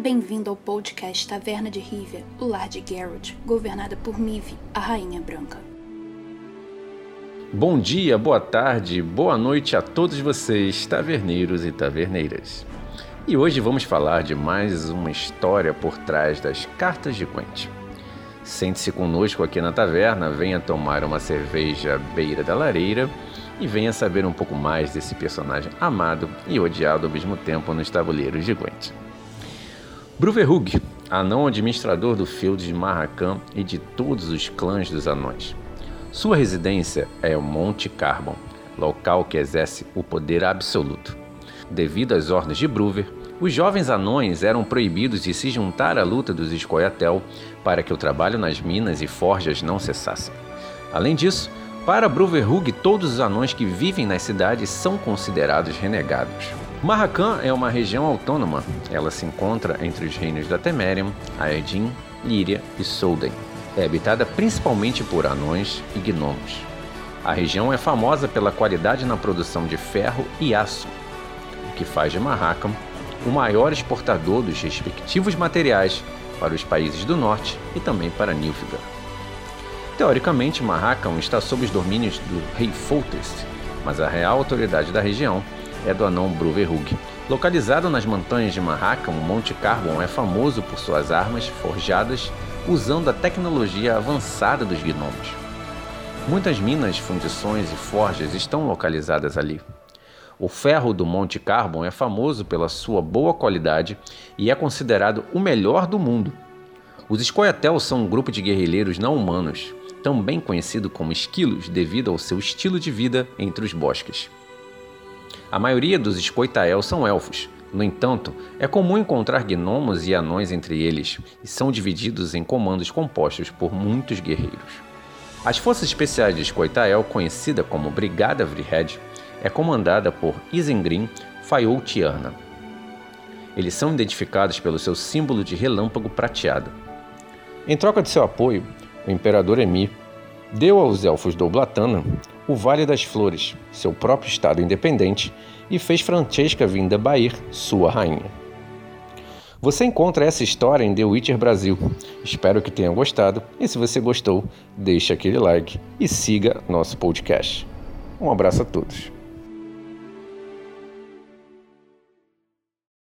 Bem-vindo ao podcast Taverna de Rivia, o lar de Geralt, governada por Mive, a Rainha Branca. Bom dia, boa tarde, boa noite a todos vocês, taverneiros e taverneiras. E hoje vamos falar de mais uma história por trás das cartas de Quente. Sente-se conosco aqui na taverna, venha tomar uma cerveja à beira da lareira e venha saber um pouco mais desse personagem amado e odiado ao mesmo tempo nos tabuleiros de Gwent. Bruverhug, anão administrador do feudo de Marracan e de todos os clãs dos anões. Sua residência é o Monte Carbon, local que exerce o poder absoluto. Devido às ordens de Bruver, os jovens anões eram proibidos de se juntar à luta dos Escoiatel para que o trabalho nas minas e forjas não cessasse. Além disso, para Bruverhug, todos os anões que vivem nas cidades são considerados renegados. Marracan é uma região autônoma. Ela se encontra entre os reinos da Temerium, Aedin, Líria e Solden. É habitada principalmente por anões e gnomos. A região é famosa pela qualidade na produção de ferro e aço, o que faz de Marracan o maior exportador dos respectivos materiais para os países do norte e também para Nilfgaard. Teoricamente, Marrakam está sob os domínios do rei Foltest, mas a real autoridade da região é do anão Bruverhug. Localizado nas montanhas de Marrakam, o Monte Carbon é famoso por suas armas forjadas usando a tecnologia avançada dos gnomos. Muitas minas, fundições e forjas estão localizadas ali. O ferro do Monte Carbon é famoso pela sua boa qualidade e é considerado o melhor do mundo. Os Scoia'tael são um grupo de guerrilheiros não humanos também conhecido como esquilos devido ao seu estilo de vida entre os bosques. A maioria dos Escoitael são elfos, no entanto, é comum encontrar gnomos e anões entre eles, e são divididos em comandos compostos por muitos guerreiros. As forças especiais de Escoitael, conhecida como Brigada Vrihed, é comandada por Isengrim Fayoutiana. Eles são identificados pelo seu símbolo de relâmpago prateado. Em troca de seu apoio, o imperador Emi, deu aos elfos do Oblatana o Vale das Flores, seu próprio estado independente, e fez Francesca Vinda Bair sua rainha. Você encontra essa história em The Witcher Brasil. Espero que tenha gostado e se você gostou, deixe aquele like e siga nosso podcast. Um abraço a todos.